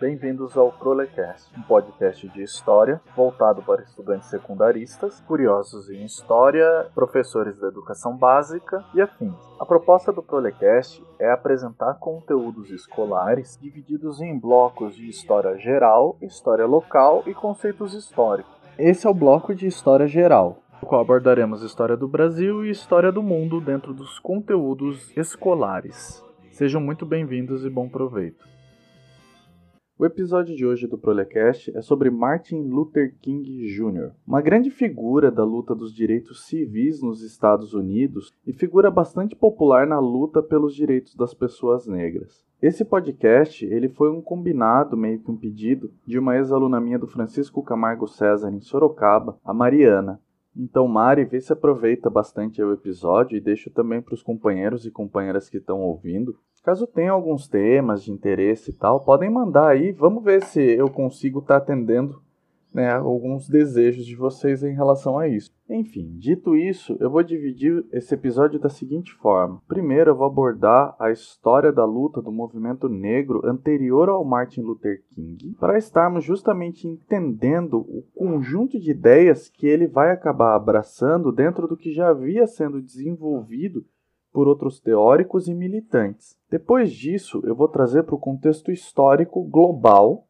Bem-vindos ao Prolecast, um podcast de história voltado para estudantes secundaristas, curiosos em história, professores da educação básica e afins. A proposta do Prolecast é apresentar conteúdos escolares divididos em blocos de história geral, história local e conceitos históricos. Esse é o bloco de história geral, no qual abordaremos história do Brasil e história do mundo dentro dos conteúdos escolares. Sejam muito bem-vindos e bom proveito. O episódio de hoje do Prolecast é sobre Martin Luther King Jr., uma grande figura da luta dos direitos civis nos Estados Unidos e figura bastante popular na luta pelos direitos das pessoas negras. Esse podcast ele foi um combinado, meio que um pedido, de uma ex-aluna minha do Francisco Camargo César em Sorocaba, a Mariana. Então, Mari, vê se aproveita bastante o episódio e deixa também para os companheiros e companheiras que estão ouvindo Caso tenha alguns temas de interesse e tal, podem mandar aí. Vamos ver se eu consigo estar tá atendendo né, alguns desejos de vocês em relação a isso. Enfim, dito isso, eu vou dividir esse episódio da seguinte forma. Primeiro, eu vou abordar a história da luta do movimento negro anterior ao Martin Luther King, para estarmos justamente entendendo o conjunto de ideias que ele vai acabar abraçando dentro do que já havia sendo desenvolvido por outros teóricos e militantes. Depois disso, eu vou trazer para o contexto histórico global,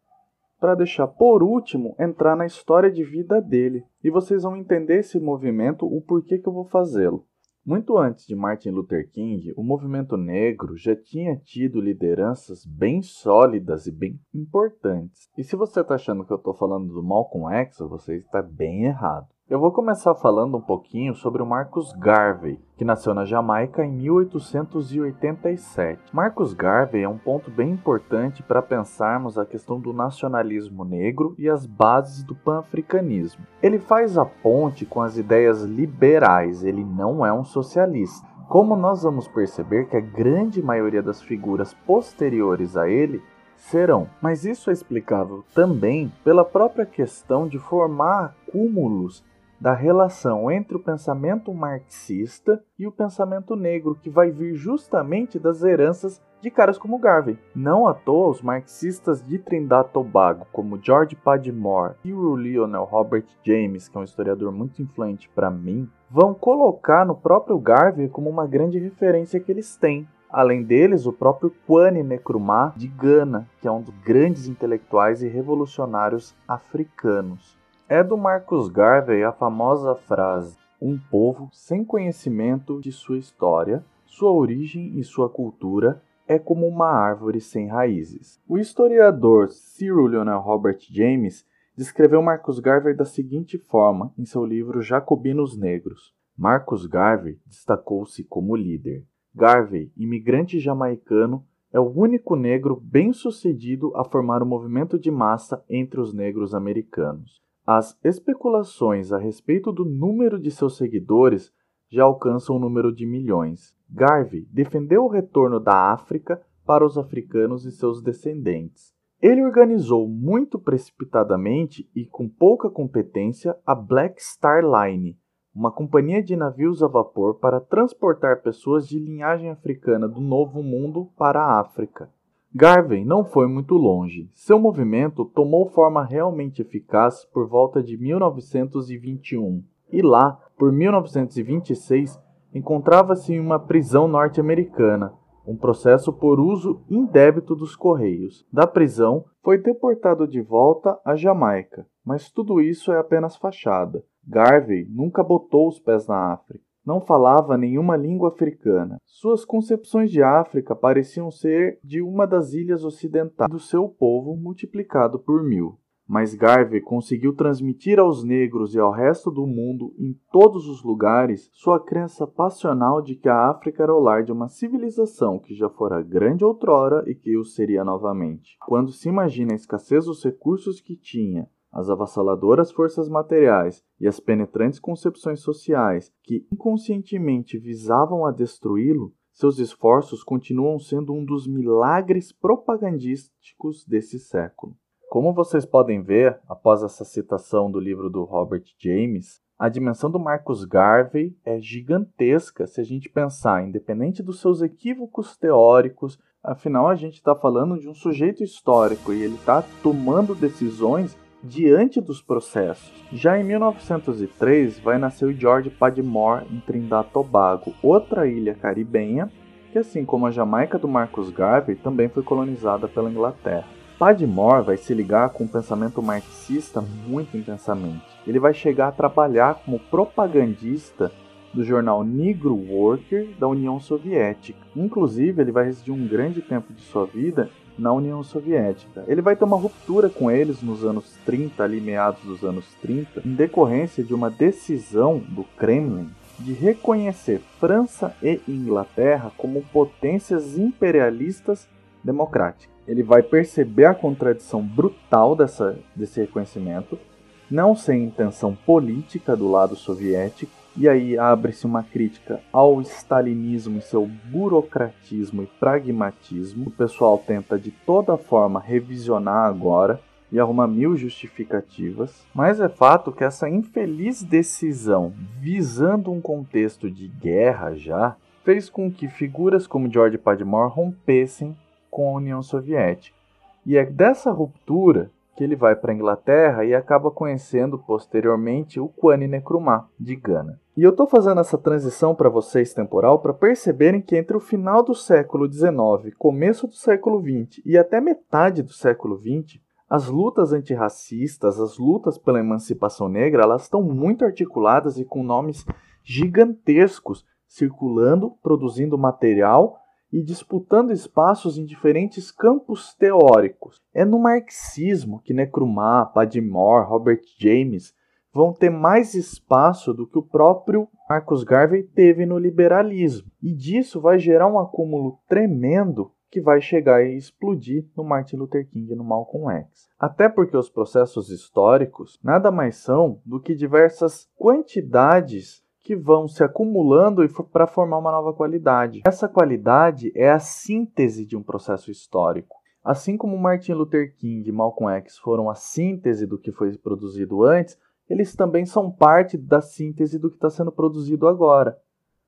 para deixar por último entrar na história de vida dele. E vocês vão entender esse movimento, o porquê que eu vou fazê-lo. Muito antes de Martin Luther King, o movimento negro já tinha tido lideranças bem sólidas e bem importantes. E se você está achando que eu estou falando do Malcolm X, você está bem errado. Eu vou começar falando um pouquinho sobre o Marcus Garvey, que nasceu na Jamaica em 1887. Marcus Garvey é um ponto bem importante para pensarmos a questão do nacionalismo negro e as bases do pan-africanismo. Ele faz a ponte com as ideias liberais, ele não é um socialista. Como nós vamos perceber que a grande maioria das figuras posteriores a ele serão. Mas isso é explicável também pela própria questão de formar cúmulos da relação entre o pensamento marxista e o pensamento negro, que vai vir justamente das heranças de caras como Garvey. Não à toa, os marxistas de Trindade Tobago, como George Padmore e o Lionel Robert James, que é um historiador muito influente para mim, vão colocar no próprio Garvey como uma grande referência que eles têm. Além deles, o próprio Kwame Nkrumah de Gana, que é um dos grandes intelectuais e revolucionários africanos. É do Marcus Garvey a famosa frase: Um povo sem conhecimento de sua história, sua origem e sua cultura é como uma árvore sem raízes. O historiador Cyril Leonel Robert James descreveu Marcus Garvey da seguinte forma em seu livro Jacobinos Negros. Marcus Garvey destacou-se como líder. Garvey, imigrante jamaicano, é o único negro bem-sucedido a formar um movimento de massa entre os negros americanos. As especulações a respeito do número de seus seguidores já alcançam o número de milhões. Garvey defendeu o retorno da África para os africanos e seus descendentes. Ele organizou muito precipitadamente e com pouca competência a Black Star Line, uma companhia de navios a vapor para transportar pessoas de linhagem africana do Novo Mundo para a África. Garvey não foi muito longe. Seu movimento tomou forma realmente eficaz por volta de 1921 e lá, por 1926, encontrava-se em uma prisão norte-americana, um processo por uso indébito dos Correios. Da prisão, foi deportado de volta à Jamaica, mas tudo isso é apenas fachada. Garvey nunca botou os pés na África não falava nenhuma língua africana. Suas concepções de África pareciam ser de uma das ilhas ocidentais do seu povo multiplicado por mil. Mas Garvey conseguiu transmitir aos negros e ao resto do mundo, em todos os lugares, sua crença passional de que a África era o lar de uma civilização que já fora grande outrora e que o seria novamente. Quando se imagina a escassez dos recursos que tinha, as avassaladoras forças materiais e as penetrantes concepções sociais que inconscientemente visavam a destruí-lo, seus esforços continuam sendo um dos milagres propagandísticos desse século. Como vocês podem ver, após essa citação do livro do Robert James, a dimensão do Marcus Garvey é gigantesca se a gente pensar, independente dos seus equívocos teóricos, afinal a gente está falando de um sujeito histórico e ele está tomando decisões diante dos processos. Já em 1903 vai nascer o George Padmore em Trindade Tobago, outra ilha caribenha que, assim como a Jamaica do Marcus Garvey, também foi colonizada pela Inglaterra. Padmore vai se ligar com o pensamento marxista muito intensamente. Ele vai chegar a trabalhar como propagandista do jornal Negro Worker da União Soviética. Inclusive, ele vai residir um grande tempo de sua vida na União Soviética. Ele vai ter uma ruptura com eles nos anos 30, ali meados dos anos 30, em decorrência de uma decisão do Kremlin de reconhecer França e Inglaterra como potências imperialistas democráticas ele vai perceber a contradição brutal dessa, desse reconhecimento, não sem intenção política do lado soviético, e aí abre-se uma crítica ao stalinismo e seu burocratismo e pragmatismo. O pessoal tenta de toda forma revisionar agora e arruma mil justificativas, mas é fato que essa infeliz decisão, visando um contexto de guerra já, fez com que figuras como George Padmore rompessem com a União Soviética. E é dessa ruptura que ele vai para a Inglaterra e acaba conhecendo posteriormente o Kwame Nkrumah de Gana. E eu estou fazendo essa transição para vocês temporal para perceberem que entre o final do século XIX, começo do século XX e até metade do século XX, as lutas antirracistas, as lutas pela emancipação negra, elas estão muito articuladas e com nomes gigantescos circulando, produzindo material e disputando espaços em diferentes campos teóricos. É no marxismo que Nkrumah, Padmore, Robert James vão ter mais espaço do que o próprio Marcus Garvey teve no liberalismo. E disso vai gerar um acúmulo tremendo que vai chegar e explodir no Martin Luther King e no Malcolm X. Até porque os processos históricos nada mais são do que diversas quantidades que vão se acumulando para formar uma nova qualidade. Essa qualidade é a síntese de um processo histórico. Assim como Martin Luther King e Malcolm X foram a síntese do que foi produzido antes, eles também são parte da síntese do que está sendo produzido agora.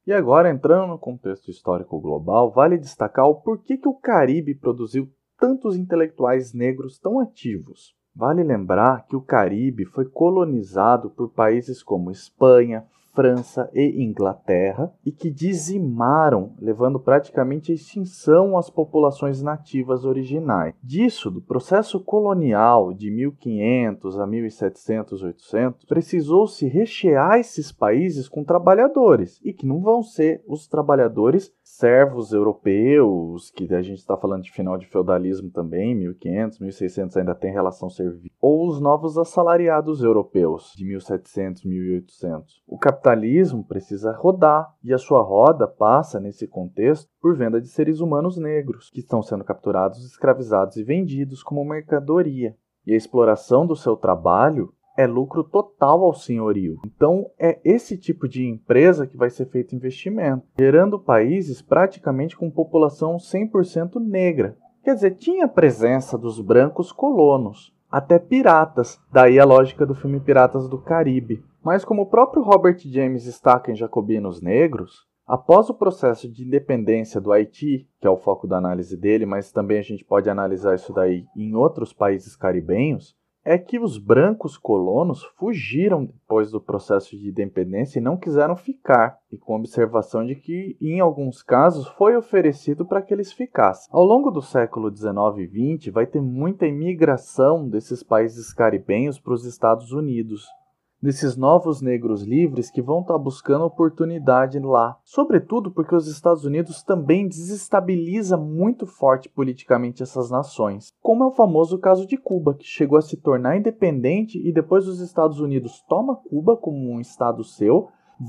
E agora, entrando no contexto histórico global, vale destacar o porquê que o Caribe produziu tantos intelectuais negros tão ativos. Vale lembrar que o Caribe foi colonizado por países como Espanha, França e Inglaterra e que dizimaram, levando praticamente à extinção as populações nativas originais. Disso, do processo colonial de 1500 a 1700, 800, precisou-se rechear esses países com trabalhadores e que não vão ser os trabalhadores servos europeus, que a gente está falando de final de feudalismo também, 1500, 1600 ainda tem relação servil, ou os novos assalariados europeus de 1700, 1800. O capitalismo precisa rodar e a sua roda passa nesse contexto por venda de seres humanos negros que estão sendo capturados, escravizados e vendidos como mercadoria. E a exploração do seu trabalho é lucro total ao senhorio. Então é esse tipo de empresa que vai ser feito investimento, gerando países praticamente com população 100% negra. Quer dizer, tinha presença dos brancos colonos, até piratas, daí a lógica do filme Piratas do Caribe. Mas como o próprio Robert James destaca em Jacobinos Negros, após o processo de independência do Haiti, que é o foco da análise dele, mas também a gente pode analisar isso daí em outros países caribenhos, é que os brancos colonos fugiram depois do processo de independência e não quiseram ficar, e com observação de que, em alguns casos, foi oferecido para que eles ficassem. Ao longo do século XIX e XX, vai ter muita imigração desses países caribenhos para os Estados Unidos, desses novos negros livres que vão estar tá buscando oportunidade lá. Sobretudo porque os Estados Unidos também desestabiliza muito forte politicamente essas nações, como é o famoso caso de Cuba, que chegou a se tornar independente e depois os Estados Unidos toma Cuba como um estado seu,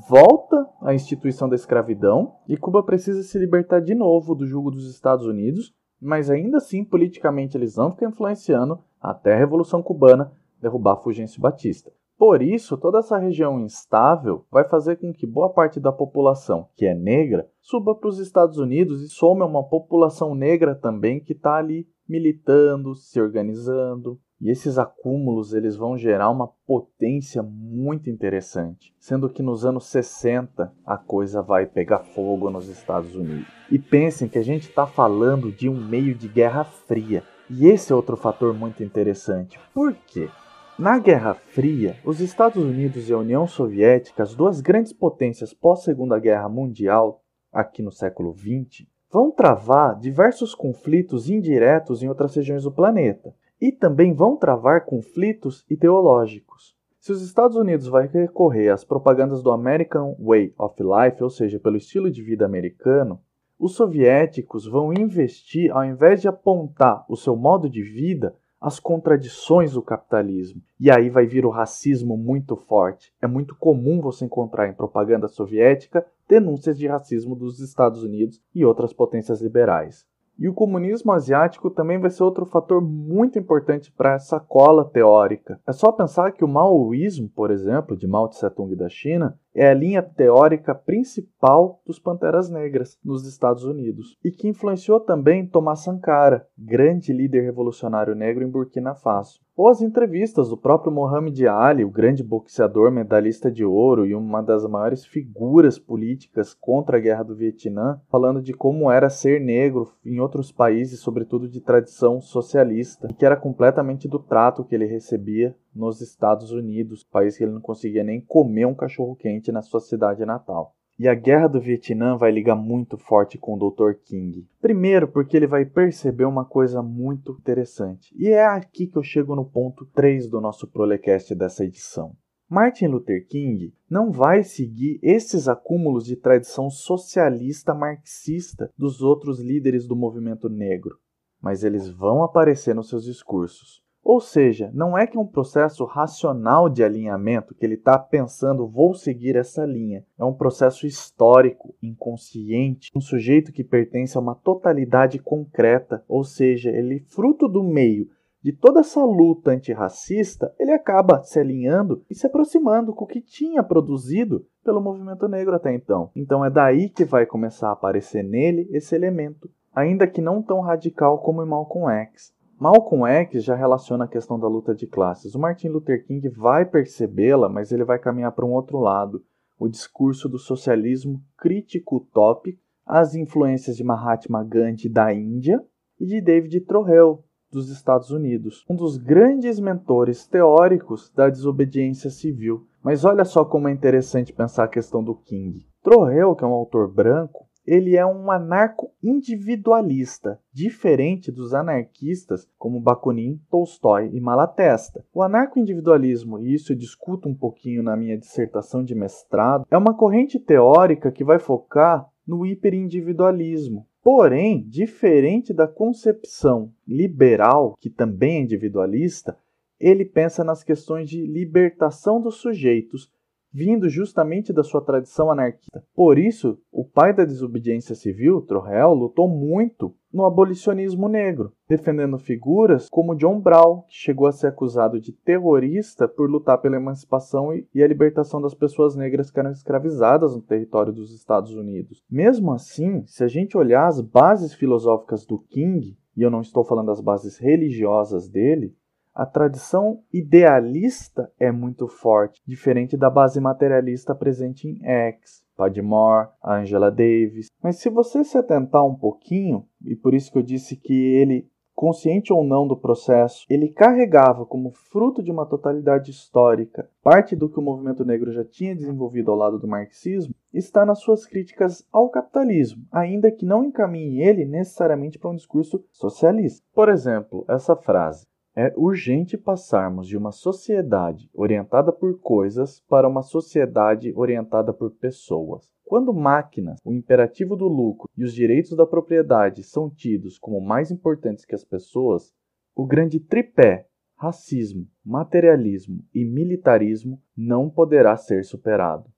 volta à instituição da escravidão e Cuba precisa se libertar de novo do jugo dos Estados Unidos, mas ainda assim politicamente eles vão ficar influenciando até a Revolução Cubana derrubar Fulgêncio Batista. Por isso, toda essa região instável vai fazer com que boa parte da população, que é negra, suba para os Estados Unidos e some uma população negra também que está ali militando, se organizando. E esses acúmulos eles vão gerar uma potência muito interessante, sendo que nos anos 60 a coisa vai pegar fogo nos Estados Unidos. E pensem que a gente está falando de um meio de Guerra Fria. E esse é outro fator muito interessante. Por quê? Na Guerra Fria, os Estados Unidos e a União Soviética, as duas grandes potências pós-Segunda Guerra Mundial, aqui no século XX, vão travar diversos conflitos indiretos em outras regiões do planeta e também vão travar conflitos ideológicos. Se os Estados Unidos vai recorrer às propagandas do American Way of Life, ou seja, pelo estilo de vida americano, os soviéticos vão investir, ao invés de apontar o seu modo de vida, as contradições do capitalismo. E aí vai vir o racismo muito forte. É muito comum você encontrar em propaganda soviética denúncias de racismo dos Estados Unidos e outras potências liberais. E o comunismo asiático também vai ser outro fator muito importante para essa cola teórica. É só pensar que o maoísmo, por exemplo, de Mao Tse-tung da China, é a linha teórica principal dos Panteras Negras nos Estados Unidos e que influenciou também Thomas Sankara, grande líder revolucionário negro em Burkina Faso. Ou as entrevistas do próprio Mohamed Ali, o grande boxeador medalhista de ouro e uma das maiores figuras políticas contra a guerra do Vietnã, falando de como era ser negro em outros países, sobretudo de tradição socialista, e que era completamente do trato que ele recebia nos Estados Unidos, país que ele não conseguia nem comer um cachorro quente na sua cidade natal. E a guerra do Vietnã vai ligar muito forte com o Dr. King. Primeiro, porque ele vai perceber uma coisa muito interessante. E é aqui que eu chego no ponto 3 do nosso Prolecast dessa edição. Martin Luther King não vai seguir esses acúmulos de tradição socialista marxista dos outros líderes do movimento negro, mas eles vão aparecer nos seus discursos. Ou seja, não é que um processo racional de alinhamento que ele está pensando, vou seguir essa linha. É um processo histórico, inconsciente, um sujeito que pertence a uma totalidade concreta, ou seja, ele fruto do meio de toda essa luta antirracista, ele acaba se alinhando e se aproximando com o que tinha produzido pelo movimento negro até então. Então é daí que vai começar a aparecer nele esse elemento, ainda que não tão radical como em Malcolm X. Malcolm X já relaciona a questão da luta de classes. O Martin Luther King vai percebê-la, mas ele vai caminhar para um outro lado, o discurso do socialismo crítico utópico, as influências de Mahatma Gandhi da Índia e de David Trohel dos Estados Unidos, um dos grandes mentores teóricos da desobediência civil. Mas olha só como é interessante pensar a questão do King. Trohel, que é um autor branco, ele é um anarco-individualista, diferente dos anarquistas como Bakunin, Tolstói e Malatesta. O anarco-individualismo, e isso eu discuto um pouquinho na minha dissertação de mestrado, é uma corrente teórica que vai focar no hiperindividualismo. Porém, diferente da concepção liberal, que também é individualista, ele pensa nas questões de libertação dos sujeitos vindo justamente da sua tradição anarquista. Por isso, o pai da desobediência civil, Trohel, lutou muito no abolicionismo negro, defendendo figuras como John Brown, que chegou a ser acusado de terrorista por lutar pela emancipação e a libertação das pessoas negras que eram escravizadas no território dos Estados Unidos. Mesmo assim, se a gente olhar as bases filosóficas do King, e eu não estou falando das bases religiosas dele, a tradição idealista é muito forte, diferente da base materialista presente em X, Padmore, Angela Davis. Mas se você se atentar um pouquinho, e por isso que eu disse que ele consciente ou não do processo, ele carregava como fruto de uma totalidade histórica parte do que o movimento negro já tinha desenvolvido ao lado do marxismo, está nas suas críticas ao capitalismo, ainda que não encaminhe ele necessariamente para um discurso socialista. Por exemplo, essa frase: é urgente passarmos de uma sociedade orientada por coisas para uma sociedade orientada por pessoas. Quando máquinas, o imperativo do lucro e os direitos da propriedade são tidos como mais importantes que as pessoas, o grande tripé racismo, materialismo e militarismo não poderá ser superado.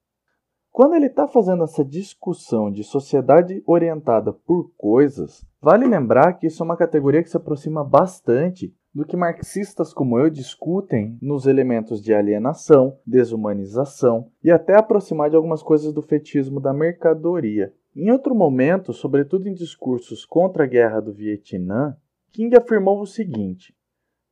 Quando ele está fazendo essa discussão de sociedade orientada por coisas, vale lembrar que isso é uma categoria que se aproxima bastante do que marxistas como eu discutem nos elementos de alienação, desumanização e até aproximar de algumas coisas do fetismo da mercadoria. Em outro momento, sobretudo em discursos contra a guerra do Vietnã, King afirmou o seguinte: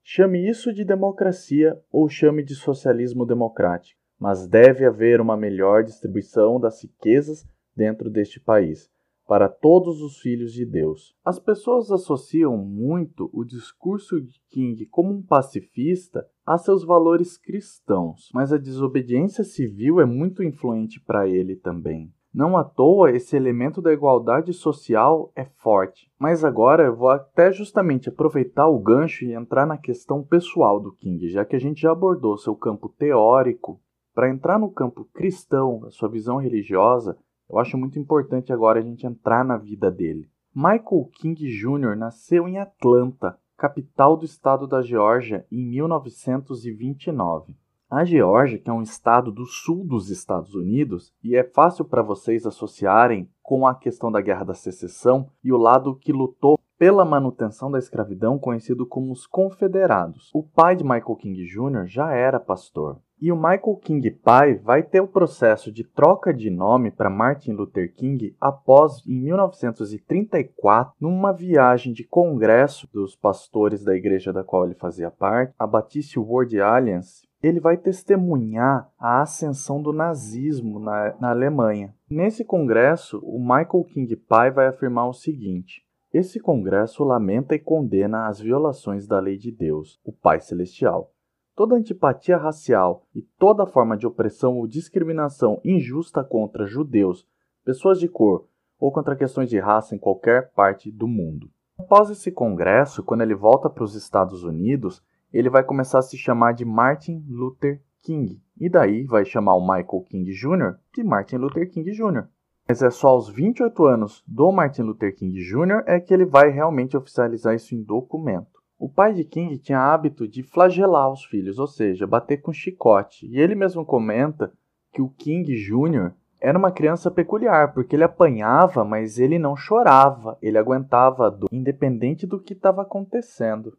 Chame isso de democracia ou chame de socialismo democrático, mas deve haver uma melhor distribuição das riquezas dentro deste país para todos os filhos de Deus. As pessoas associam muito o discurso de King como um pacifista a seus valores cristãos, mas a desobediência civil é muito influente para ele também. Não à toa esse elemento da igualdade social é forte. Mas agora eu vou até justamente aproveitar o gancho e entrar na questão pessoal do King, já que a gente já abordou seu campo teórico. Para entrar no campo cristão, a sua visão religiosa, eu acho muito importante agora a gente entrar na vida dele. Michael King Jr. nasceu em Atlanta, capital do estado da Geórgia, em 1929. A Geórgia, que é um estado do sul dos Estados Unidos, e é fácil para vocês associarem com a questão da Guerra da Secessão e o lado que lutou pela manutenção da escravidão, conhecido como os Confederados. O pai de Michael King Jr. já era pastor. E o Michael King pai vai ter o processo de troca de nome para Martin Luther King após, em 1934, numa viagem de congresso dos pastores da igreja da qual ele fazia parte, a Baptist World Alliance, ele vai testemunhar a ascensão do nazismo na, na Alemanha. Nesse congresso, o Michael King pai vai afirmar o seguinte: esse congresso lamenta e condena as violações da lei de Deus, o Pai Celestial. Toda antipatia racial e toda forma de opressão ou discriminação injusta contra judeus, pessoas de cor ou contra questões de raça em qualquer parte do mundo. Após esse congresso, quando ele volta para os Estados Unidos, ele vai começar a se chamar de Martin Luther King. E daí vai chamar o Michael King Jr. de Martin Luther King Jr. Mas é só aos 28 anos do Martin Luther King Jr. é que ele vai realmente oficializar isso em documento. O pai de King tinha hábito de flagelar os filhos, ou seja, bater com chicote. E ele mesmo comenta que o King Jr. era uma criança peculiar, porque ele apanhava, mas ele não chorava, ele aguentava a dor, independente do que estava acontecendo.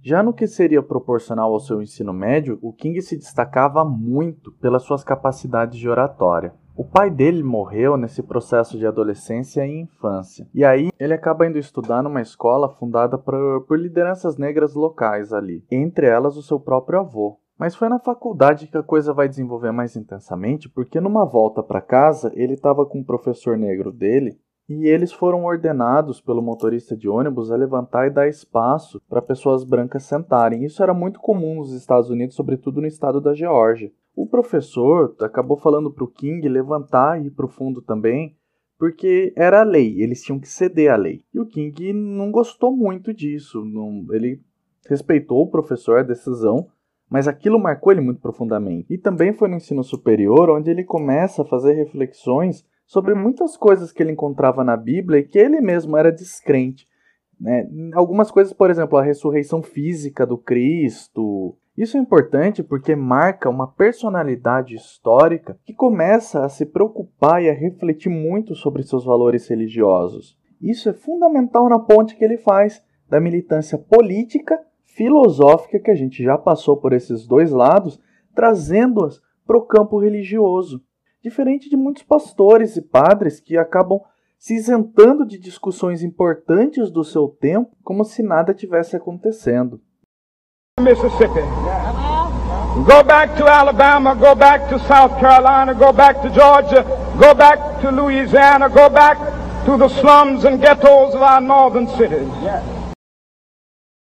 Já no que seria proporcional ao seu ensino médio, o King se destacava muito pelas suas capacidades de oratória. O pai dele morreu nesse processo de adolescência e infância, e aí ele acaba indo estudar numa escola fundada por, por lideranças negras locais ali, entre elas o seu próprio avô. Mas foi na faculdade que a coisa vai desenvolver mais intensamente, porque numa volta para casa ele estava com um professor negro dele e eles foram ordenados pelo motorista de ônibus a levantar e dar espaço para pessoas brancas sentarem. Isso era muito comum nos Estados Unidos, sobretudo no estado da Geórgia. O professor acabou falando para o King levantar e ir para o fundo também, porque era a lei, eles tinham que ceder à lei. E o King não gostou muito disso, não, ele respeitou o professor, a decisão, mas aquilo marcou ele muito profundamente. E também foi no ensino superior onde ele começa a fazer reflexões sobre muitas coisas que ele encontrava na Bíblia e que ele mesmo era descrente. Né? Algumas coisas, por exemplo, a ressurreição física do Cristo. Isso é importante porque marca uma personalidade histórica que começa a se preocupar e a refletir muito sobre seus valores religiosos. Isso é fundamental na ponte que ele faz da militância política, filosófica, que a gente já passou por esses dois lados, trazendo-as para o campo religioso diferente de muitos pastores e padres que acabam se isentando de discussões importantes do seu tempo como se nada tivesse acontecendo. Mississippi. Go back to Alabama, go back to South Carolina, go back to Georgia, go back to Louisiana, go back to the slums and ghettos of our northern cities.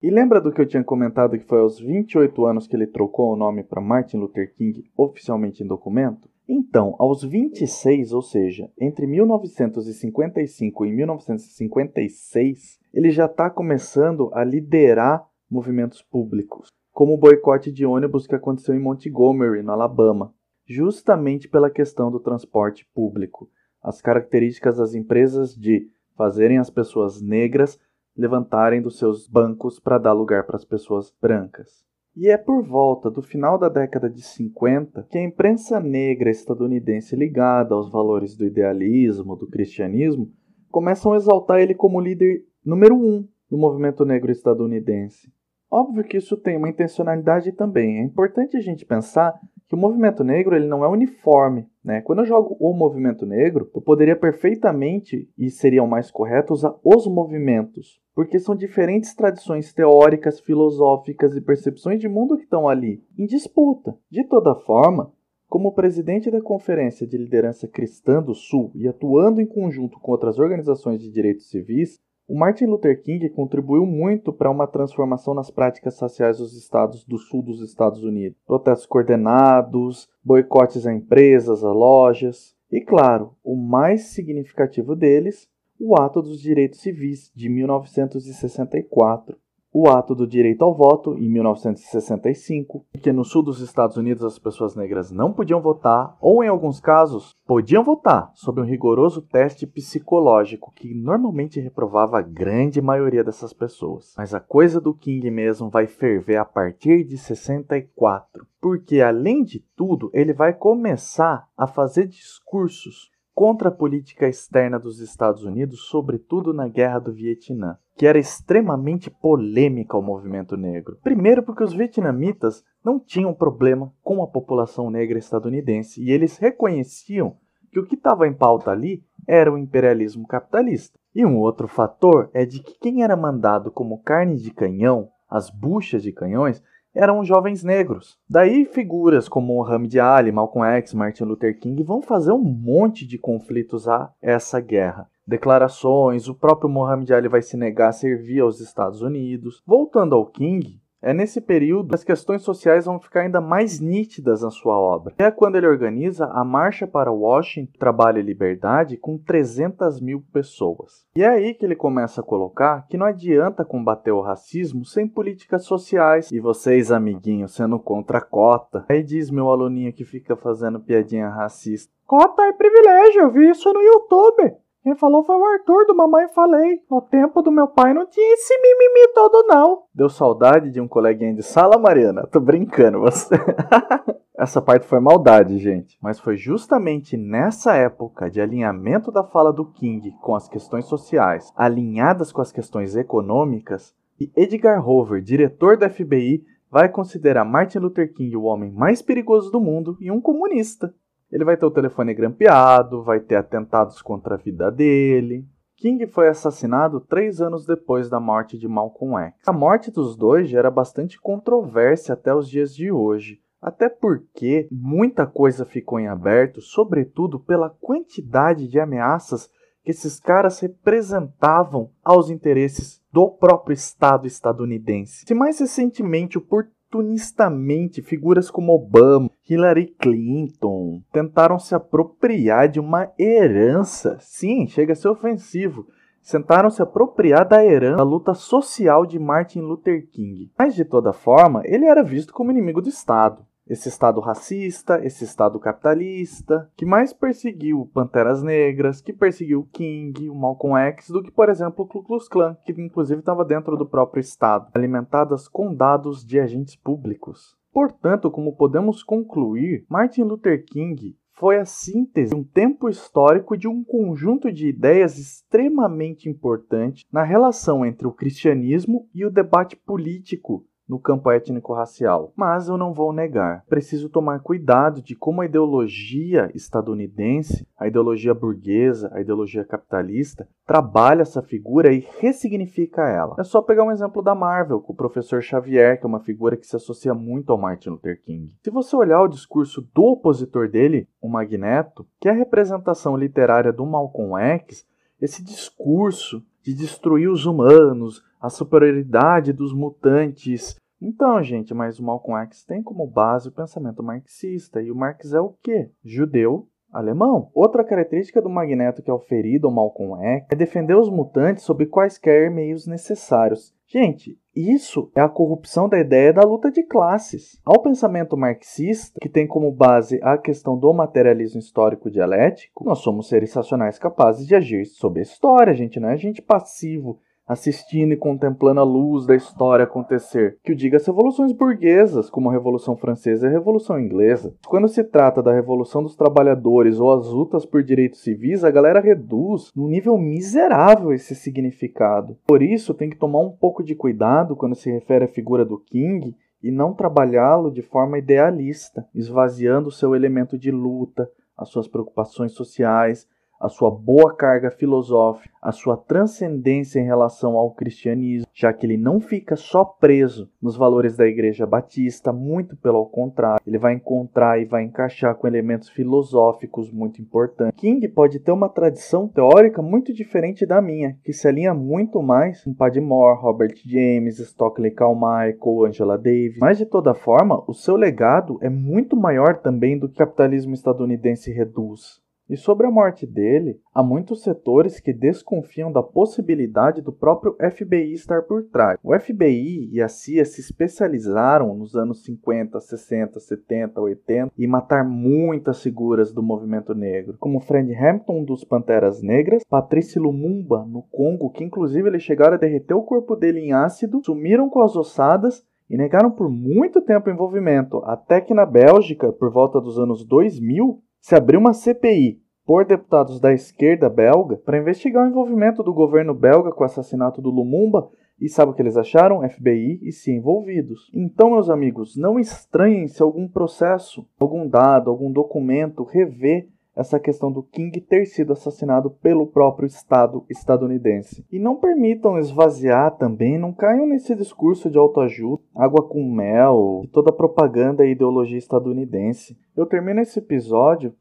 E lembra do que eu tinha comentado que foi aos 28 anos que ele trocou o nome para Martin Luther King oficialmente em documento? Então, aos 26, ou seja, entre 1955 e 1956, ele já está começando a liderar movimentos públicos, como o boicote de ônibus que aconteceu em Montgomery, no Alabama, justamente pela questão do transporte público, as características das empresas de fazerem as pessoas negras levantarem dos seus bancos para dar lugar para as pessoas brancas. E é por volta do final da década de 50 que a imprensa negra estadunidense ligada aos valores do idealismo, do cristianismo, começam a exaltar ele como líder número um do movimento negro estadunidense. Óbvio que isso tem uma intencionalidade também. É importante a gente pensar que o movimento negro ele não é uniforme. Né? Quando eu jogo o movimento negro, eu poderia perfeitamente, e seria o mais correto, usar os movimentos, porque são diferentes tradições teóricas, filosóficas e percepções de mundo que estão ali em disputa. De toda forma, como presidente da Conferência de Liderança Cristã do Sul e atuando em conjunto com outras organizações de direitos civis, o Martin Luther King contribuiu muito para uma transformação nas práticas sociais dos estados do sul dos Estados Unidos. Protestos coordenados, boicotes a empresas, a lojas. E, claro, o mais significativo deles, o Ato dos Direitos Civis de 1964, o Ato do Direito ao Voto, em 1965, que no sul dos Estados Unidos as pessoas negras não podiam votar, ou em alguns casos, podiam votar, sob um rigoroso teste psicológico que normalmente reprovava a grande maioria dessas pessoas. Mas a coisa do King mesmo vai ferver a partir de 64, porque além de tudo, ele vai começar a fazer discursos contra a política externa dos Estados Unidos, sobretudo na Guerra do Vietnã, que era extremamente polêmica ao movimento negro. Primeiro, porque os vietnamitas não tinham problema com a população negra estadunidense e eles reconheciam que o que estava em pauta ali era o imperialismo capitalista. E um outro fator é de que quem era mandado como carne de canhão, as buchas de canhões, eram jovens negros. Daí figuras como Muhammad Ali, Malcolm X, Martin Luther King vão fazer um monte de conflitos a essa guerra. Declarações, o próprio Muhammad Ali vai se negar a servir aos Estados Unidos. Voltando ao King, é nesse período que as questões sociais vão ficar ainda mais nítidas na sua obra. É quando ele organiza a Marcha para Washington, Trabalho e Liberdade, com 300 mil pessoas. E é aí que ele começa a colocar que não adianta combater o racismo sem políticas sociais. E vocês, amiguinhos, sendo contra a cota. Aí diz meu aluninho que fica fazendo piadinha racista. Cota é privilégio, eu vi isso no YouTube. Quem falou foi o Arthur do Mamãe Falei. No tempo do meu pai não tinha esse mimimi todo, não. Deu saudade de um coleguinha de sala, Mariana? Tô brincando, você. Essa parte foi maldade, gente. Mas foi justamente nessa época de alinhamento da fala do King com as questões sociais, alinhadas com as questões econômicas, que Edgar Hoover, diretor da FBI, vai considerar Martin Luther King o homem mais perigoso do mundo e um comunista. Ele vai ter o telefone grampeado, vai ter atentados contra a vida dele. King foi assassinado três anos depois da morte de Malcolm X. A morte dos dois gera bastante controvérsia até os dias de hoje, até porque muita coisa ficou em aberto, sobretudo pela quantidade de ameaças que esses caras representavam aos interesses do próprio Estado estadunidense. Se mais recentemente o oportunistamente figuras como Obama, Hillary Clinton tentaram se apropriar de uma herança. Sim, chega a ser ofensivo. Tentaram se apropriar da herança da luta social de Martin Luther King. Mas de toda forma, ele era visto como inimigo do Estado esse Estado racista, esse Estado capitalista, que mais perseguiu Panteras Negras, que perseguiu King, o Malcolm X, do que, por exemplo, o Ku Klux Klan, que inclusive estava dentro do próprio Estado, alimentadas com dados de agentes públicos. Portanto, como podemos concluir, Martin Luther King foi a síntese de um tempo histórico de um conjunto de ideias extremamente importante na relação entre o cristianismo e o debate político no campo étnico-racial. Mas eu não vou negar, preciso tomar cuidado de como a ideologia estadunidense, a ideologia burguesa, a ideologia capitalista, trabalha essa figura e ressignifica ela. É só pegar um exemplo da Marvel, com o professor Xavier, que é uma figura que se associa muito ao Martin Luther King. Se você olhar o discurso do opositor dele, o Magneto, que é a representação literária do Malcolm X, esse discurso de destruir os humanos, a superioridade dos mutantes. Então, gente, mas o Malcolm X tem como base o pensamento marxista. E o Marx é o quê? Judeu alemão. Outra característica do Magneto que é oferido ao Malcolm X é defender os mutantes sob quaisquer meios necessários. Gente, isso é a corrupção da ideia da luta de classes. Ao pensamento marxista, que tem como base a questão do materialismo histórico dialético, nós somos seres racionais capazes de agir sobre a história, a gente não é gente passivo assistindo e contemplando a luz da história acontecer. Que o diga as revoluções burguesas, como a Revolução Francesa e a Revolução Inglesa. Quando se trata da Revolução dos Trabalhadores ou as lutas por direitos civis, a galera reduz num nível miserável esse significado. Por isso, tem que tomar um pouco de cuidado quando se refere à figura do King e não trabalhá-lo de forma idealista, esvaziando seu elemento de luta, as suas preocupações sociais, a sua boa carga filosófica, a sua transcendência em relação ao cristianismo, já que ele não fica só preso nos valores da Igreja Batista, muito pelo contrário, ele vai encontrar e vai encaixar com elementos filosóficos muito importantes. King pode ter uma tradição teórica muito diferente da minha, que se alinha muito mais com Padmore, Robert James, Stockley Carmichael, Angela Davis, mas de toda forma, o seu legado é muito maior também do que o capitalismo estadunidense reduz. E sobre a morte dele, há muitos setores que desconfiam da possibilidade do próprio FBI estar por trás. O FBI e a CIA se especializaram nos anos 50, 60, 70, 80 em matar muitas figuras do movimento negro, como Fred Hampton dos Panteras Negras, Patrice Lumumba no Congo, que inclusive eles chegaram a derreter o corpo dele em ácido, sumiram com as ossadas e negaram por muito tempo o envolvimento, até que na Bélgica, por volta dos anos 2000, se abriu uma CPI por deputados da esquerda belga para investigar o envolvimento do governo belga com o assassinato do Lumumba e sabe o que eles acharam? FBI e se envolvidos. Então, meus amigos, não estranhem se algum processo, algum dado, algum documento rever essa questão do King ter sido assassinado pelo próprio Estado estadunidense. E não permitam esvaziar também, não caiam nesse discurso de autoajuda, água com mel, toda propaganda e ideologia estadunidense. Eu termino esse episódio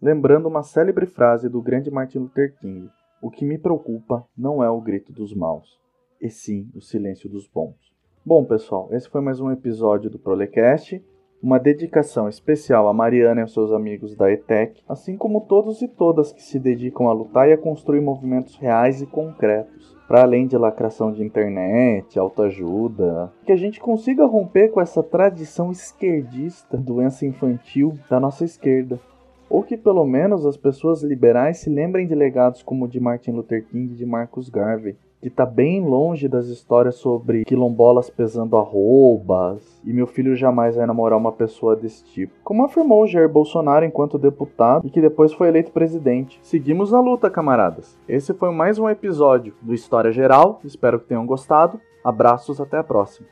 lembrando uma célebre frase do grande Martin Luther King: O que me preocupa não é o grito dos maus, e sim o silêncio dos bons. Bom, pessoal, esse foi mais um episódio do Prolecast uma dedicação especial a Mariana e aos seus amigos da ETEC, assim como todos e todas que se dedicam a lutar e a construir movimentos reais e concretos, para além de lacração de internet, autoajuda, que a gente consiga romper com essa tradição esquerdista, doença infantil da nossa esquerda. Ou que pelo menos as pessoas liberais se lembrem de legados como o de Martin Luther King e de Marcus Garvey, que está bem longe das histórias sobre quilombolas pesando arrobas e meu filho jamais vai namorar uma pessoa desse tipo. Como afirmou Jair Bolsonaro enquanto deputado e que depois foi eleito presidente. Seguimos na luta, camaradas. Esse foi mais um episódio do História Geral, espero que tenham gostado. Abraços, até a próxima.